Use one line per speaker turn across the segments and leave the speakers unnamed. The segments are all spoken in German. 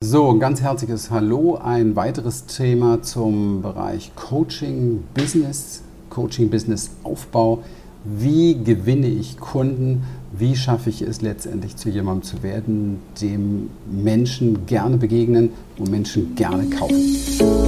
So, ganz herzliches Hallo. Ein weiteres Thema zum Bereich Coaching Business, Coaching Business Aufbau. Wie gewinne ich Kunden? Wie schaffe ich es letztendlich zu jemandem zu werden, dem Menschen gerne begegnen und Menschen gerne kaufen?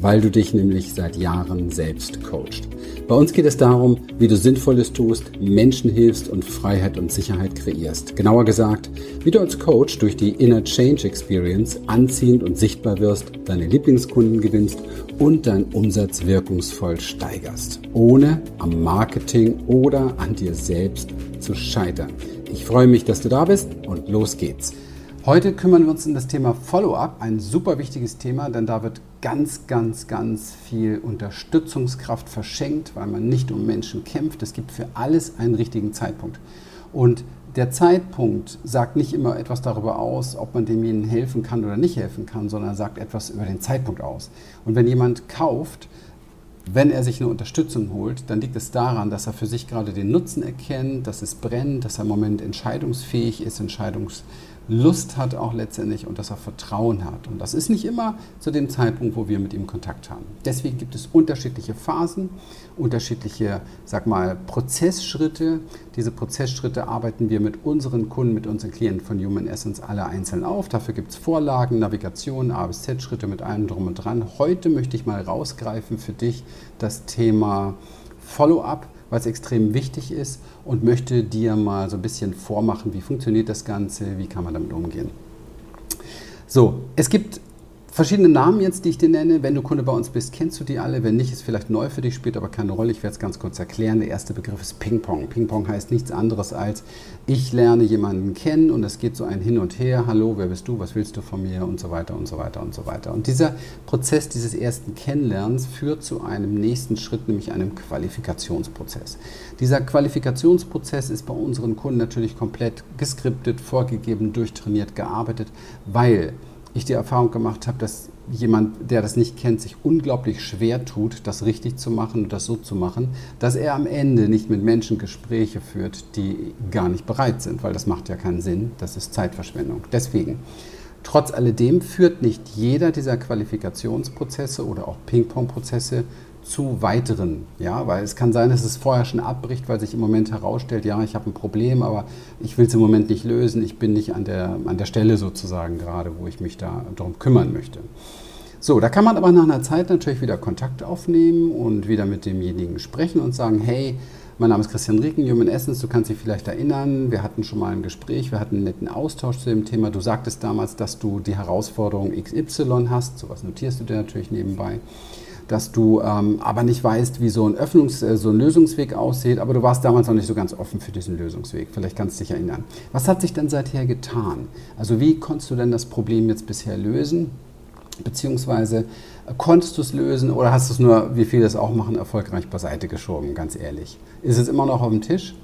weil du dich nämlich seit Jahren selbst coachst. Bei uns geht es darum, wie du Sinnvolles tust, Menschen hilfst und Freiheit und Sicherheit kreierst. Genauer gesagt, wie du als Coach durch die Inner Change Experience anziehend und sichtbar wirst, deine Lieblingskunden gewinnst und deinen Umsatz wirkungsvoll steigerst, ohne am Marketing oder an dir selbst zu scheitern. Ich freue mich, dass du da bist und los geht's. Heute kümmern wir uns um das Thema Follow-up, ein super wichtiges Thema, denn da wird ganz, ganz, ganz viel Unterstützungskraft verschenkt, weil man nicht um Menschen kämpft. Es gibt für alles einen richtigen Zeitpunkt. Und der Zeitpunkt sagt nicht immer etwas darüber aus, ob man demjenigen helfen kann oder nicht helfen kann, sondern sagt etwas über den Zeitpunkt aus. Und wenn jemand kauft, wenn er sich eine Unterstützung holt, dann liegt es daran, dass er für sich gerade den Nutzen erkennt, dass es brennt, dass er im Moment entscheidungsfähig ist, entscheidungsfähig Lust hat auch letztendlich und dass er Vertrauen hat. Und das ist nicht immer zu dem Zeitpunkt, wo wir mit ihm Kontakt haben. Deswegen gibt es unterschiedliche Phasen, unterschiedliche, sag mal, Prozessschritte. Diese Prozessschritte arbeiten wir mit unseren Kunden, mit unseren Klienten von Human Essence alle einzeln auf. Dafür gibt es Vorlagen, Navigation, A bis Z-Schritte mit allem drum und dran. Heute möchte ich mal rausgreifen für dich das Thema Follow-up weil es extrem wichtig ist und möchte dir mal so ein bisschen vormachen, wie funktioniert das Ganze, wie kann man damit umgehen. So, es gibt verschiedene Namen jetzt, die ich dir nenne. Wenn du Kunde bei uns bist, kennst du die alle. Wenn nicht, ist vielleicht neu für dich, spielt aber keine Rolle. Ich werde es ganz kurz erklären. Der erste Begriff ist Ping-Pong. Ping-Pong heißt nichts anderes als, ich lerne jemanden kennen und es geht so ein Hin und Her. Hallo, wer bist du? Was willst du von mir? Und so weiter und so weiter und so weiter. Und dieser Prozess dieses ersten Kennenlernens führt zu einem nächsten Schritt, nämlich einem Qualifikationsprozess. Dieser Qualifikationsprozess ist bei unseren Kunden natürlich komplett geskriptet, vorgegeben, durchtrainiert, gearbeitet, weil ich die Erfahrung gemacht habe, dass jemand, der das nicht kennt, sich unglaublich schwer tut, das richtig zu machen und das so zu machen, dass er am Ende nicht mit Menschen Gespräche führt, die gar nicht bereit sind, weil das macht ja keinen Sinn, das ist Zeitverschwendung. Deswegen, trotz alledem führt nicht jeder dieser Qualifikationsprozesse oder auch Ping-Pong-Prozesse zu weiteren. Ja, weil es kann sein, dass es vorher schon abbricht, weil sich im Moment herausstellt, ja, ich habe ein Problem, aber ich will es im Moment nicht lösen. Ich bin nicht an der, an der Stelle sozusagen gerade, wo ich mich da darum kümmern möchte. So, da kann man aber nach einer Zeit natürlich wieder Kontakt aufnehmen und wieder mit demjenigen sprechen und sagen, hey, mein Name ist Christian Rieken, Human Essence, du kannst dich vielleicht erinnern, wir hatten schon mal ein Gespräch, wir hatten einen netten Austausch zu dem Thema. Du sagtest damals, dass du die Herausforderung XY hast, sowas notierst du dir natürlich nebenbei dass du ähm, aber nicht weißt, wie so ein, Öffnungs-, äh, so ein Lösungsweg aussieht, aber du warst damals noch nicht so ganz offen für diesen Lösungsweg. Vielleicht kannst du dich erinnern. Was hat sich denn seither getan? Also wie konntest du denn das Problem jetzt bisher lösen? Beziehungsweise äh, konntest du es lösen oder hast du es nur, wie viele es auch machen, erfolgreich beiseite geschoben, ganz ehrlich? Ist es immer noch auf dem Tisch?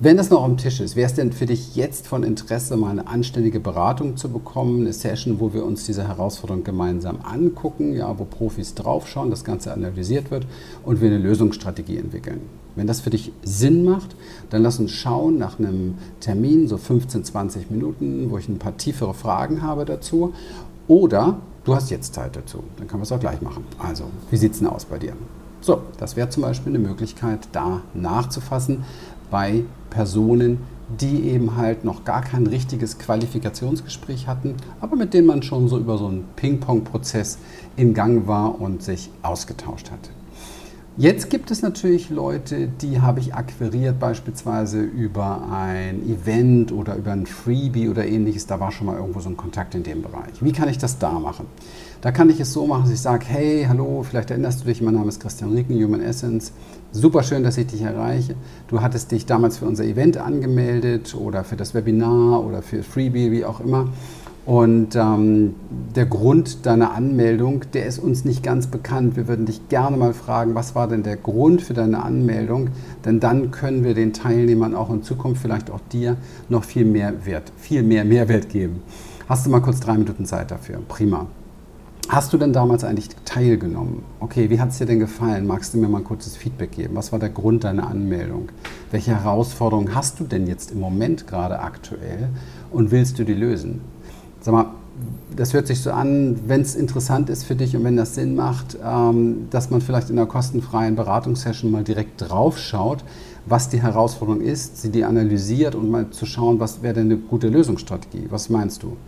Wenn das noch am Tisch ist, wäre es denn für dich jetzt von Interesse, mal eine anständige Beratung zu bekommen, eine Session, wo wir uns diese Herausforderung gemeinsam angucken, ja, wo Profis draufschauen, das Ganze analysiert wird und wir eine Lösungsstrategie entwickeln? Wenn das für dich Sinn macht, dann lass uns schauen nach einem Termin, so 15, 20 Minuten, wo ich ein paar tiefere Fragen habe dazu. Oder du hast jetzt Zeit dazu, dann können wir es auch gleich machen. Also, wie sieht es denn aus bei dir? So, das wäre zum Beispiel eine Möglichkeit, da nachzufassen, bei Personen, die eben halt noch gar kein richtiges Qualifikationsgespräch hatten, aber mit denen man schon so über so einen Ping-Pong-Prozess in Gang war und sich ausgetauscht hat. Jetzt gibt es natürlich Leute, die habe ich akquiriert, beispielsweise über ein Event oder über ein Freebie oder ähnliches. Da war schon mal irgendwo so ein Kontakt in dem Bereich. Wie kann ich das da machen? Da kann ich es so machen, dass ich sage, hey, hallo, vielleicht erinnerst du dich, mein Name ist Christian Rieken, Human Essence. Super schön, dass ich dich erreiche. Du hattest dich damals für unser Event angemeldet oder für das Webinar oder für Freebie, wie auch immer. Und ähm, der Grund deiner Anmeldung, der ist uns nicht ganz bekannt. Wir würden dich gerne mal fragen, was war denn der Grund für deine Anmeldung? Denn dann können wir den Teilnehmern auch in Zukunft, vielleicht auch dir, noch viel mehr Wert, viel mehr Mehrwert geben. Hast du mal kurz drei Minuten Zeit dafür? Prima. Hast du denn damals eigentlich teilgenommen? Okay, wie hat es dir denn gefallen? Magst du mir mal ein kurzes Feedback geben? Was war der Grund deiner Anmeldung? Welche Herausforderungen hast du denn jetzt im Moment gerade aktuell und willst du die lösen? Sag mal, das hört sich so an, wenn es interessant ist für dich und wenn das Sinn macht, ähm, dass man vielleicht in einer kostenfreien Beratungssession mal direkt drauf schaut, was die Herausforderung ist, sie die analysiert und mal zu schauen, was wäre denn eine gute Lösungsstrategie. Was meinst du?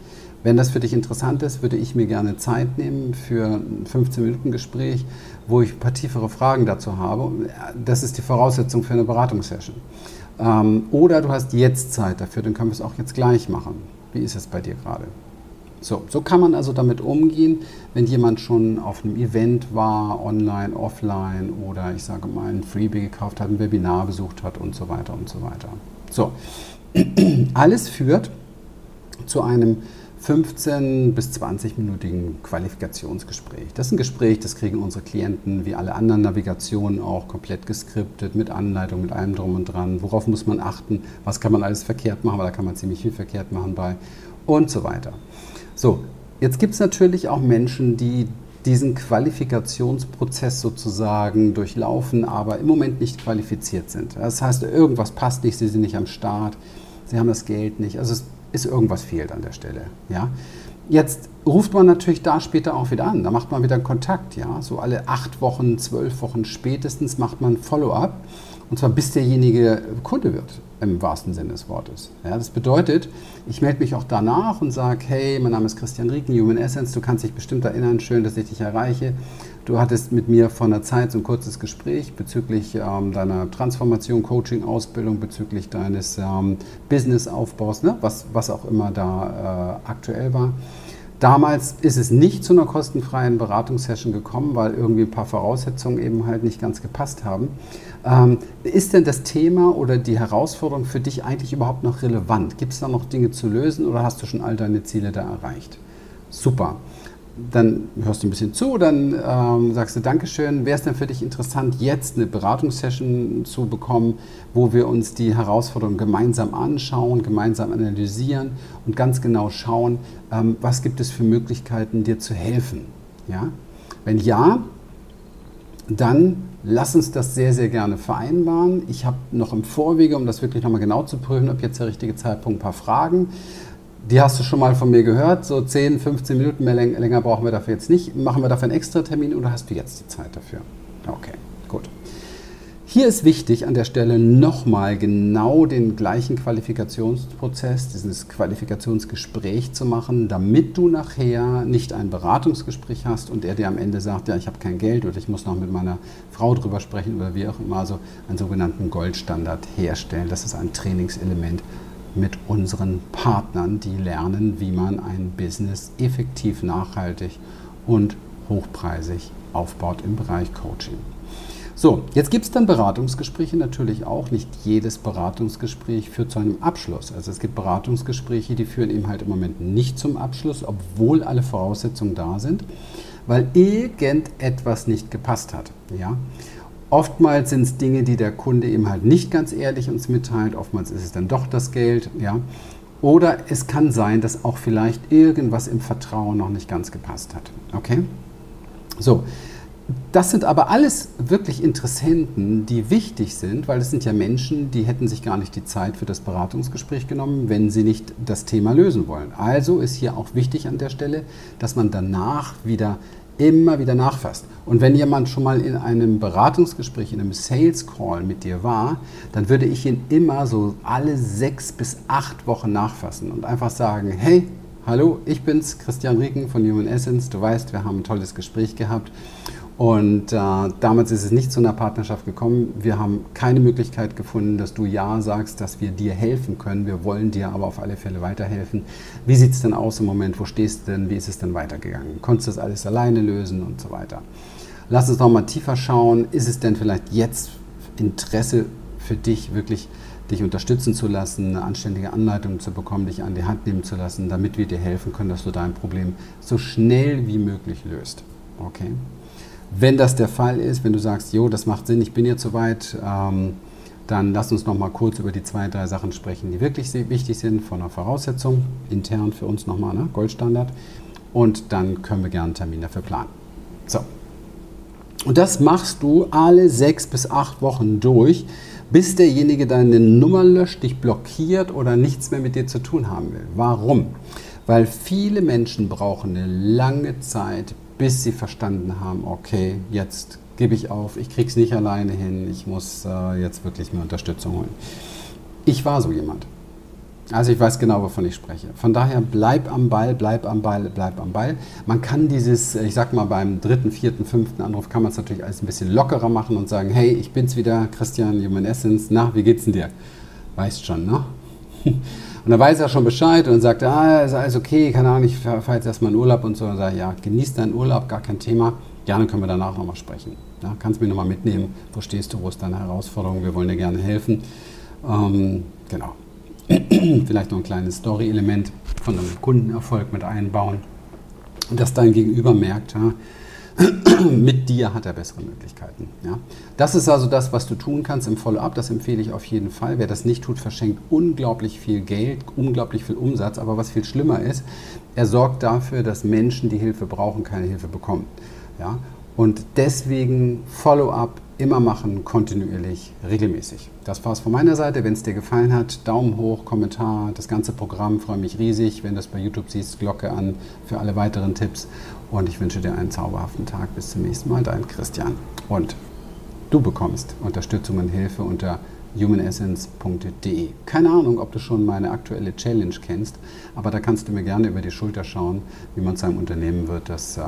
Wenn das für dich interessant ist, würde ich mir gerne Zeit nehmen für ein 15-Minuten-Gespräch, wo ich ein paar tiefere Fragen dazu habe. Das ist die Voraussetzung für eine Beratungssession. Ähm, oder du hast jetzt Zeit dafür, dann können wir es auch jetzt gleich machen. Wie ist es bei dir gerade? So, so kann man also damit umgehen, wenn jemand schon auf einem Event war, online, offline oder ich sage mal ein Freebie gekauft hat, ein Webinar besucht hat und so weiter und so weiter. So, alles führt zu einem 15 bis 20-minütigen Qualifikationsgespräch. Das ist ein Gespräch, das kriegen unsere Klienten wie alle anderen Navigationen auch komplett geskriptet, mit Anleitung, mit allem drum und dran. Worauf muss man achten? Was kann man alles verkehrt machen? Weil da kann man ziemlich viel verkehrt machen bei und so weiter. So, jetzt gibt es natürlich auch Menschen, die diesen Qualifikationsprozess sozusagen durchlaufen, aber im Moment nicht qualifiziert sind. Das heißt, irgendwas passt nicht, sie sind nicht am Start, sie haben das Geld nicht. Also es ist irgendwas fehlt an der Stelle. Ja? Jetzt ruft man natürlich da später auch wieder an, da macht man wieder einen Kontakt. Ja? So alle acht Wochen, zwölf Wochen spätestens macht man Follow-up und zwar bis derjenige Kunde wird, im wahrsten Sinne des Wortes. Ja, das bedeutet, ich melde mich auch danach und sage, hey, mein Name ist Christian Rieken, Human Essence, du kannst dich bestimmt erinnern, schön, dass ich dich erreiche. Du hattest mit mir vor einer Zeit so ein kurzes Gespräch bezüglich ähm, deiner Transformation, Coaching, Ausbildung, bezüglich deines ähm, Businessaufbaus, ne? was, was auch immer da äh, aktuell war. Damals ist es nicht zu einer kostenfreien Beratungssession gekommen, weil irgendwie ein paar Voraussetzungen eben halt nicht ganz gepasst haben. Ähm, ist denn das Thema oder die Herausforderung für dich eigentlich überhaupt noch relevant? Gibt es da noch Dinge zu lösen oder hast du schon all deine Ziele da erreicht? Super dann hörst du ein bisschen zu, dann ähm, sagst du Dankeschön. Wäre es denn für dich interessant, jetzt eine Beratungssession zu bekommen, wo wir uns die Herausforderungen gemeinsam anschauen, gemeinsam analysieren und ganz genau schauen, ähm, was gibt es für Möglichkeiten, dir zu helfen? Ja? Wenn ja, dann lass uns das sehr, sehr gerne vereinbaren. Ich habe noch im Vorwege, um das wirklich nochmal genau zu prüfen, ob jetzt der richtige Zeitpunkt, ein paar Fragen die hast du schon mal von mir gehört. So 10, 15 Minuten mehr länger brauchen wir dafür jetzt nicht. Machen wir dafür einen extra Termin oder hast du jetzt die Zeit dafür? Okay, gut. Hier ist wichtig an der Stelle nochmal genau den gleichen Qualifikationsprozess, dieses Qualifikationsgespräch zu machen, damit du nachher nicht ein Beratungsgespräch hast und er dir am Ende sagt, ja, ich habe kein Geld oder ich muss noch mit meiner Frau drüber sprechen oder wie auch immer, also einen sogenannten Goldstandard herstellen. Das ist ein Trainingselement mit unseren Partnern, die lernen, wie man ein Business effektiv, nachhaltig und hochpreisig aufbaut im Bereich Coaching. So, jetzt gibt es dann Beratungsgespräche natürlich auch. Nicht jedes Beratungsgespräch führt zu einem Abschluss. Also es gibt Beratungsgespräche, die führen eben halt im Moment nicht zum Abschluss, obwohl alle Voraussetzungen da sind, weil irgendetwas nicht gepasst hat. Ja? Oftmals sind es Dinge, die der Kunde eben halt nicht ganz ehrlich uns mitteilt. Oftmals ist es dann doch das Geld. Ja. Oder es kann sein, dass auch vielleicht irgendwas im Vertrauen noch nicht ganz gepasst hat. Okay? So, das sind aber alles wirklich Interessenten, die wichtig sind, weil es sind ja Menschen, die hätten sich gar nicht die Zeit für das Beratungsgespräch genommen, wenn sie nicht das Thema lösen wollen. Also ist hier auch wichtig an der Stelle, dass man danach wieder immer wieder nachfasst. Und wenn jemand schon mal in einem Beratungsgespräch, in einem Sales Call mit dir war, dann würde ich ihn immer so alle sechs bis acht Wochen nachfassen und einfach sagen, hey, hallo, ich bin's, Christian Rieken von Human Essence. Du weißt, wir haben ein tolles Gespräch gehabt und äh, damals ist es nicht zu einer Partnerschaft gekommen. Wir haben keine Möglichkeit gefunden, dass du Ja sagst, dass wir dir helfen können. Wir wollen dir aber auf alle Fälle weiterhelfen. Wie sieht es denn aus im Moment? Wo stehst du denn? Wie ist es denn weitergegangen? Konntest du das alles alleine lösen und so weiter? Lass uns noch mal tiefer schauen. Ist es denn vielleicht jetzt Interesse für dich wirklich dich unterstützen zu lassen, eine anständige Anleitung zu bekommen, dich an die Hand nehmen zu lassen, damit wir dir helfen können, dass du dein Problem so schnell wie möglich löst. Okay? Wenn das der Fall ist, wenn du sagst, jo, das macht Sinn, ich bin jetzt soweit, ähm, dann lass uns noch mal kurz über die zwei, drei Sachen sprechen, die wirklich wichtig sind von der Voraussetzung, intern für uns nochmal, ne? Goldstandard. Und dann können wir gerne einen Termin dafür planen. So. Und das machst du alle sechs bis acht Wochen durch, bis derjenige deine Nummer löscht, dich blockiert oder nichts mehr mit dir zu tun haben will. Warum? Weil viele Menschen brauchen eine lange Zeit, bis sie verstanden haben, okay, jetzt gebe ich auf, ich kriege es nicht alleine hin, ich muss äh, jetzt wirklich mir Unterstützung holen. Ich war so jemand. Also ich weiß genau, wovon ich spreche. Von daher bleib am Ball, bleib am Ball, bleib am Ball. Man kann dieses, ich sag mal, beim dritten, vierten, fünften Anruf kann man es natürlich alles ein bisschen lockerer machen und sagen, hey, ich bin's wieder, Christian, Human Essence, na, wie geht's denn dir? Weißt schon, ne? Und dann weiß er schon Bescheid und sagt, ah, ist alles okay, keine Ahnung, ich fahre jetzt erstmal in Urlaub und so. Und sage, ja, genieß deinen Urlaub, gar kein Thema. Gerne können wir danach nochmal sprechen. Ja, kannst mir nochmal mitnehmen, wo stehst du, wo ist deine Herausforderung, wir wollen dir gerne helfen. Ähm, genau. Vielleicht noch ein kleines Story-Element von einem Kundenerfolg mit einbauen. Und dass dein Gegenüber merkt, ja, mit dir hat er bessere Möglichkeiten. Ja. Das ist also das, was du tun kannst im Follow-up. Das empfehle ich auf jeden Fall. Wer das nicht tut, verschenkt unglaublich viel Geld, unglaublich viel Umsatz. Aber was viel schlimmer ist, er sorgt dafür, dass Menschen, die Hilfe brauchen, keine Hilfe bekommen. Ja. Und deswegen Follow-up immer machen, kontinuierlich, regelmäßig. Das war's von meiner Seite. Wenn es dir gefallen hat, Daumen hoch, Kommentar, das ganze Programm, freue mich riesig. Wenn du das bei YouTube siehst, Glocke an für alle weiteren Tipps. Und ich wünsche dir einen zauberhaften Tag. Bis zum nächsten Mal, dein Christian. Und du bekommst Unterstützung und Hilfe unter humanessence.de. Keine Ahnung, ob du schon meine aktuelle Challenge kennst, aber da kannst du mir gerne über die Schulter schauen, wie man zu einem Unternehmen wird, das äh,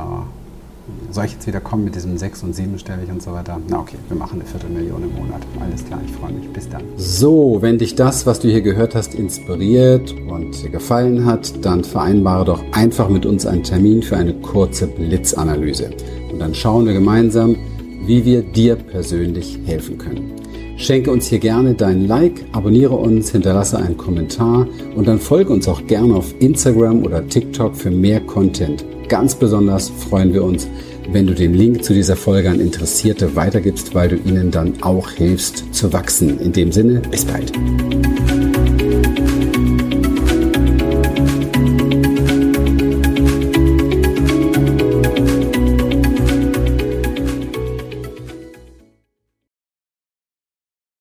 soll ich jetzt wieder kommen mit diesem sechs- und siebenstellig und so weiter? Na okay, wir machen eine Viertelmillion im Monat. Alles klar, ich freue mich. Bis dann. So, wenn dich das, was du hier gehört hast, inspiriert und dir gefallen hat, dann vereinbare doch einfach mit uns einen Termin für eine kurze Blitzanalyse. Und dann schauen wir gemeinsam, wie wir dir persönlich helfen können. Schenke uns hier gerne dein Like, abonniere uns, hinterlasse einen Kommentar und dann folge uns auch gerne auf Instagram oder TikTok für mehr Content. Ganz besonders freuen wir uns, wenn du den Link zu dieser Folge an Interessierte weitergibst, weil du ihnen dann auch hilfst zu wachsen. In dem Sinne, bis bald.